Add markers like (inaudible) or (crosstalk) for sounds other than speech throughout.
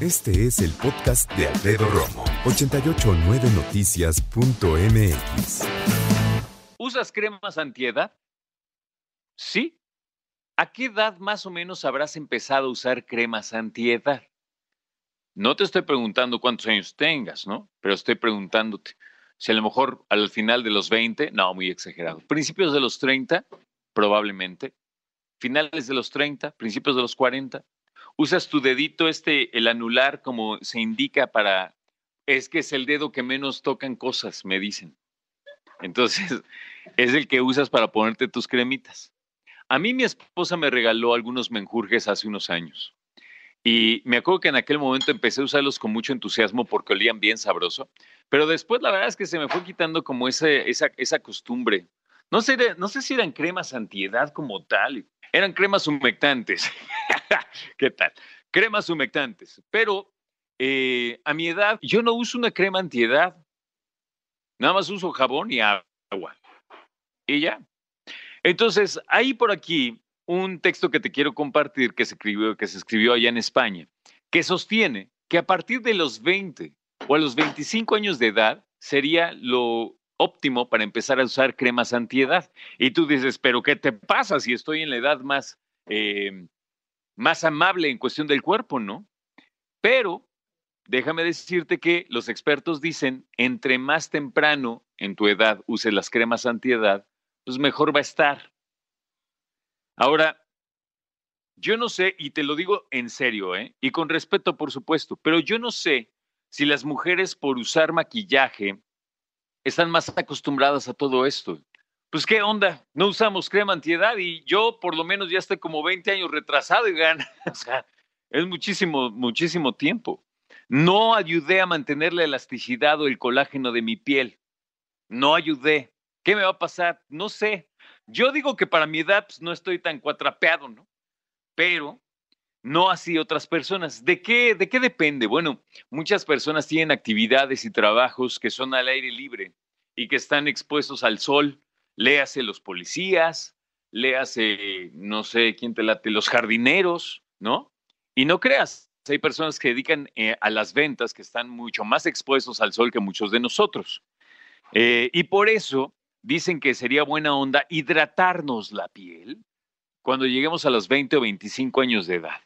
Este es el podcast de Alfredo Romo, 889noticias.mx. ¿Usas cremas antiedad? Sí. ¿A qué edad más o menos habrás empezado a usar cremas antiedad? No te estoy preguntando cuántos años tengas, ¿no? Pero estoy preguntándote si a lo mejor al final de los 20, no, muy exagerado. Principios de los 30, probablemente. Finales de los 30, principios de los 40, usas tu dedito, este, el anular, como se indica para, es que es el dedo que menos tocan cosas, me dicen. Entonces, (laughs) es el que usas para ponerte tus cremitas. A mí mi esposa me regaló algunos menjurjes hace unos años. Y me acuerdo que en aquel momento empecé a usarlos con mucho entusiasmo porque olían bien sabroso. Pero después la verdad es que se me fue quitando como ese, esa, esa costumbre. No sé, no sé si eran cremas antiedad como tal. Eran cremas humectantes. (laughs) (laughs) ¿Qué tal? Cremas humectantes. Pero eh, a mi edad, yo no uso una crema antiedad. Nada más uso jabón y agua. Y ya. Entonces, hay por aquí un texto que te quiero compartir que se escribió, que se escribió allá en España, que sostiene que a partir de los 20 o a los 25 años de edad sería lo óptimo para empezar a usar cremas antiedad. Y tú dices, pero ¿qué te pasa si estoy en la edad más eh, más amable en cuestión del cuerpo, ¿no? Pero déjame decirte que los expertos dicen, entre más temprano en tu edad uses las cremas antiedad, pues mejor va a estar. Ahora, yo no sé, y te lo digo en serio, ¿eh? y con respeto, por supuesto, pero yo no sé si las mujeres por usar maquillaje están más acostumbradas a todo esto pues qué onda, no usamos crema antiedad y yo por lo menos ya estoy como 20 años retrasado y gana. (laughs) o sea, es muchísimo, muchísimo tiempo. No ayudé a mantener la elasticidad o el colágeno de mi piel. No ayudé. ¿Qué me va a pasar? No sé. Yo digo que para mi edad pues, no estoy tan cuatrapeado, ¿no? Pero no así otras personas. ¿De qué, ¿De qué depende? Bueno, muchas personas tienen actividades y trabajos que son al aire libre y que están expuestos al sol, léase los policías, léase, no sé quién te late, los jardineros, ¿no? Y no creas, hay personas que dedican eh, a las ventas que están mucho más expuestos al sol que muchos de nosotros. Eh, y por eso dicen que sería buena onda hidratarnos la piel cuando lleguemos a los 20 o 25 años de edad.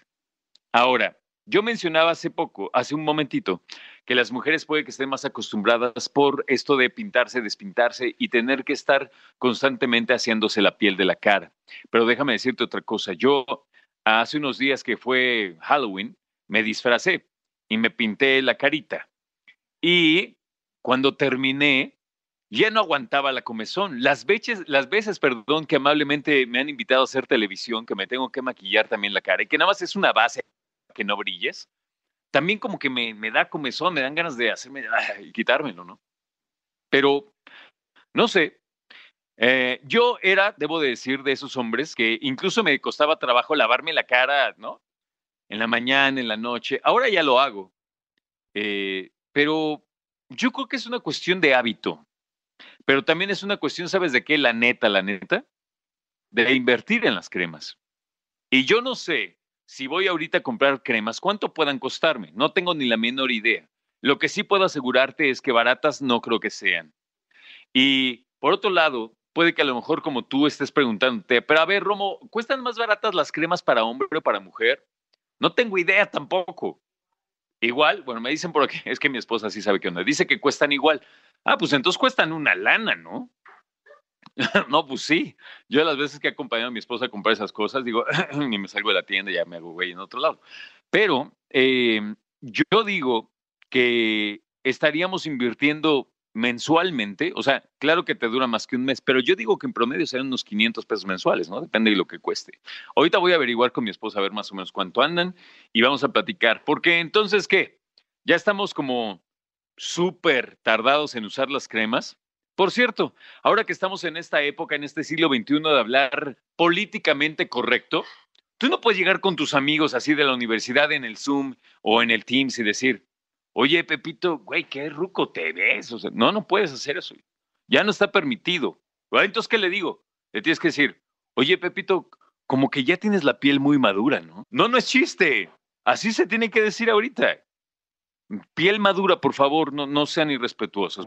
Ahora, yo mencionaba hace poco, hace un momentito, que las mujeres puede que estén más acostumbradas por esto de pintarse, despintarse y tener que estar constantemente haciéndose la piel de la cara. Pero déjame decirte otra cosa. Yo hace unos días que fue Halloween, me disfracé y me pinté la carita. Y cuando terminé, ya no aguantaba la comezón. Las veces, las veces, perdón, que amablemente me han invitado a hacer televisión, que me tengo que maquillar también la cara y que nada más es una base que no brilles, también como que me, me da comezón, me dan ganas de hacerme y quitármelo, ¿no? Pero, no sé, eh, yo era, debo de decir, de esos hombres que incluso me costaba trabajo lavarme la cara, ¿no? En la mañana, en la noche. Ahora ya lo hago. Eh, pero yo creo que es una cuestión de hábito. Pero también es una cuestión, ¿sabes de qué? La neta, la neta, de invertir en las cremas. Y yo no sé si voy ahorita a comprar cremas, ¿cuánto puedan costarme? No tengo ni la menor idea. Lo que sí puedo asegurarte es que baratas no creo que sean. Y por otro lado, puede que a lo mejor como tú estés preguntándote, pero a ver, Romo, ¿cuestan más baratas las cremas para hombre o para mujer? No tengo idea tampoco. Igual, bueno, me dicen por aquí, (laughs) es que mi esposa sí sabe qué onda, dice que cuestan igual. Ah, pues entonces cuestan una lana, ¿no? (laughs) no, pues sí. Yo las veces que he acompañado a mi esposa a comprar esas cosas, digo, (clears throat) ni me salgo de la tienda, ya me hago güey en otro lado. Pero em, yo digo que estaríamos invirtiendo mensualmente, o sea, claro que te dura más que un mes, pero yo digo que en promedio serían unos 500 pesos mensuales, ¿no? Depende de lo que cueste. Ahorita voy a averiguar con mi esposa a ver más o menos cuánto andan y vamos a platicar, porque entonces, ¿qué? Ya estamos como súper tardados en usar las cremas. Por cierto, ahora que estamos en esta época, en este siglo XXI de hablar políticamente correcto, tú no puedes llegar con tus amigos así de la universidad en el Zoom o en el Teams y decir, oye, Pepito, güey, qué ruco te ves. No, no puedes hacer eso. Ya no está permitido. Entonces, ¿qué le digo? Le tienes que decir, oye, Pepito, como que ya tienes la piel muy madura, ¿no? No, no es chiste. Así se tiene que decir ahorita. Piel madura, por favor, no, no sean irrespetuosos.